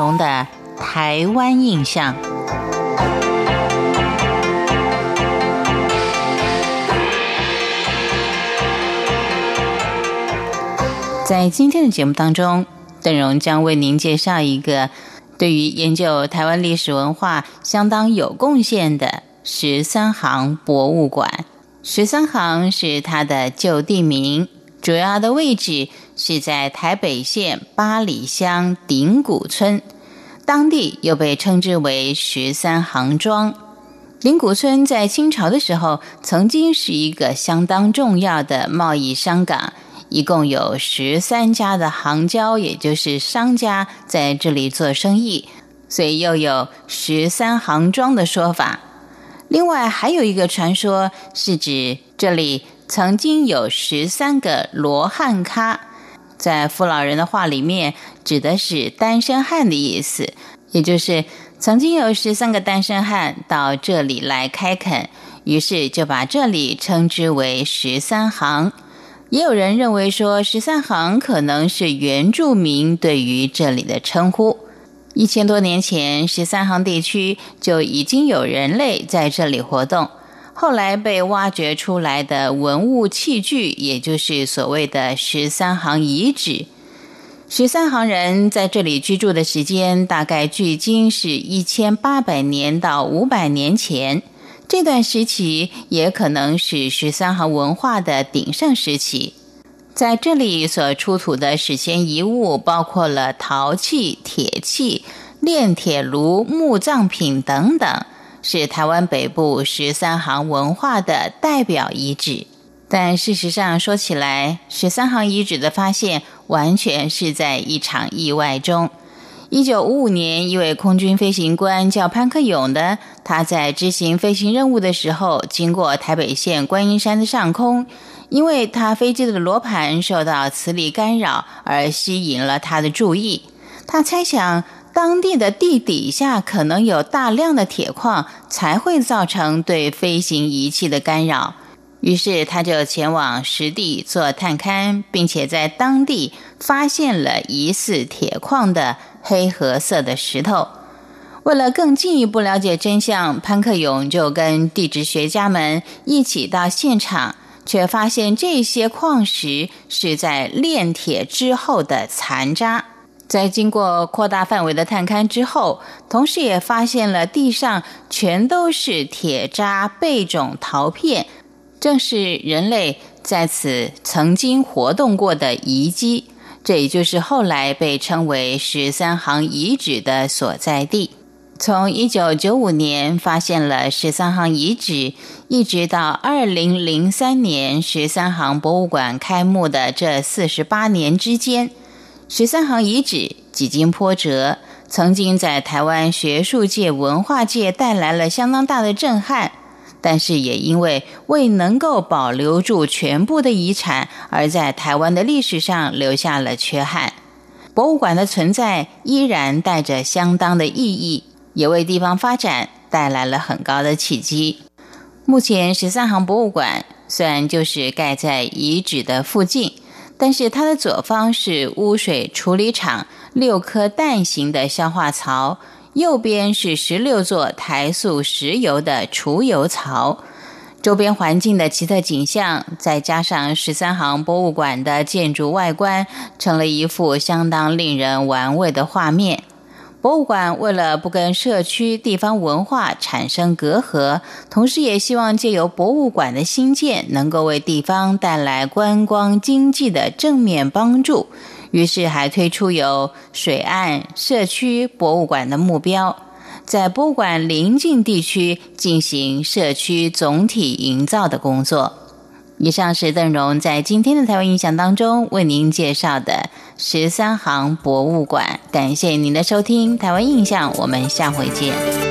荣的台湾印象。在今天的节目当中，邓荣将为您介绍一个对于研究台湾历史文化相当有贡献的十三行博物馆。十三行是它的旧地名，主要的位置是在台北县八里乡顶谷村，当地又被称之为十三行庄。顶谷村在清朝的时候，曾经是一个相当重要的贸易商港。一共有十三家的行交，也就是商家在这里做生意，所以又有十三行庄的说法。另外还有一个传说，是指这里曾经有十三个罗汉咖，在父老人的话里面，指的是单身汉的意思，也就是曾经有十三个单身汉到这里来开垦，于是就把这里称之为十三行。也有人认为说，十三行可能是原住民对于这里的称呼。一千多年前，十三行地区就已经有人类在这里活动。后来被挖掘出来的文物器具，也就是所谓的十三行遗址。十三行人在这里居住的时间，大概距今是一千八百年到五百年前。这段时期也可能是十三行文化的鼎盛时期，在这里所出土的史前遗物包括了陶器、铁器、炼铁炉、墓葬品等等，是台湾北部十三行文化的代表遗址。但事实上说起来，十三行遗址的发现完全是在一场意外中。一九五五年，一位空军飞行官叫潘克勇的，他在执行飞行任务的时候，经过台北县观音山的上空，因为他飞机的罗盘受到磁力干扰，而吸引了他的注意。他猜想，当地的地底下可能有大量的铁矿，才会造成对飞行仪器的干扰。于是，他就前往实地做探勘，并且在当地发现了疑似铁矿的。黑褐色的石头。为了更进一步了解真相，潘克勇就跟地质学家们一起到现场，却发现这些矿石是在炼铁之后的残渣。在经过扩大范围的探勘之后，同时也发现了地上全都是铁渣贝种陶片，正是人类在此曾经活动过的遗迹。这也就是后来被称为十三行遗址的所在地。从一九九五年发现了十三行遗址，一直到二零零三年十三行博物馆开幕的这四十八年之间，十三行遗址几经波折，曾经在台湾学术界、文化界带来了相当大的震撼。但是也因为未能够保留住全部的遗产，而在台湾的历史上留下了缺憾。博物馆的存在依然带着相当的意义，也为地方发展带来了很高的契机。目前十三行博物馆虽然就是盖在遗址的附近，但是它的左方是污水处理厂六颗蛋形的消化槽。右边是十六座台塑石油的储油槽，周边环境的奇特景象，再加上十三行博物馆的建筑外观，成了一幅相当令人玩味的画面。博物馆为了不跟社区地方文化产生隔阂，同时也希望借由博物馆的兴建，能够为地方带来观光经济的正面帮助。于是还推出有水岸社区博物馆的目标，在博物馆邻近地区进行社区总体营造的工作。以上是邓荣在今天的台湾印象当中为您介绍的十三行博物馆。感谢您的收听，台湾印象，我们下回见。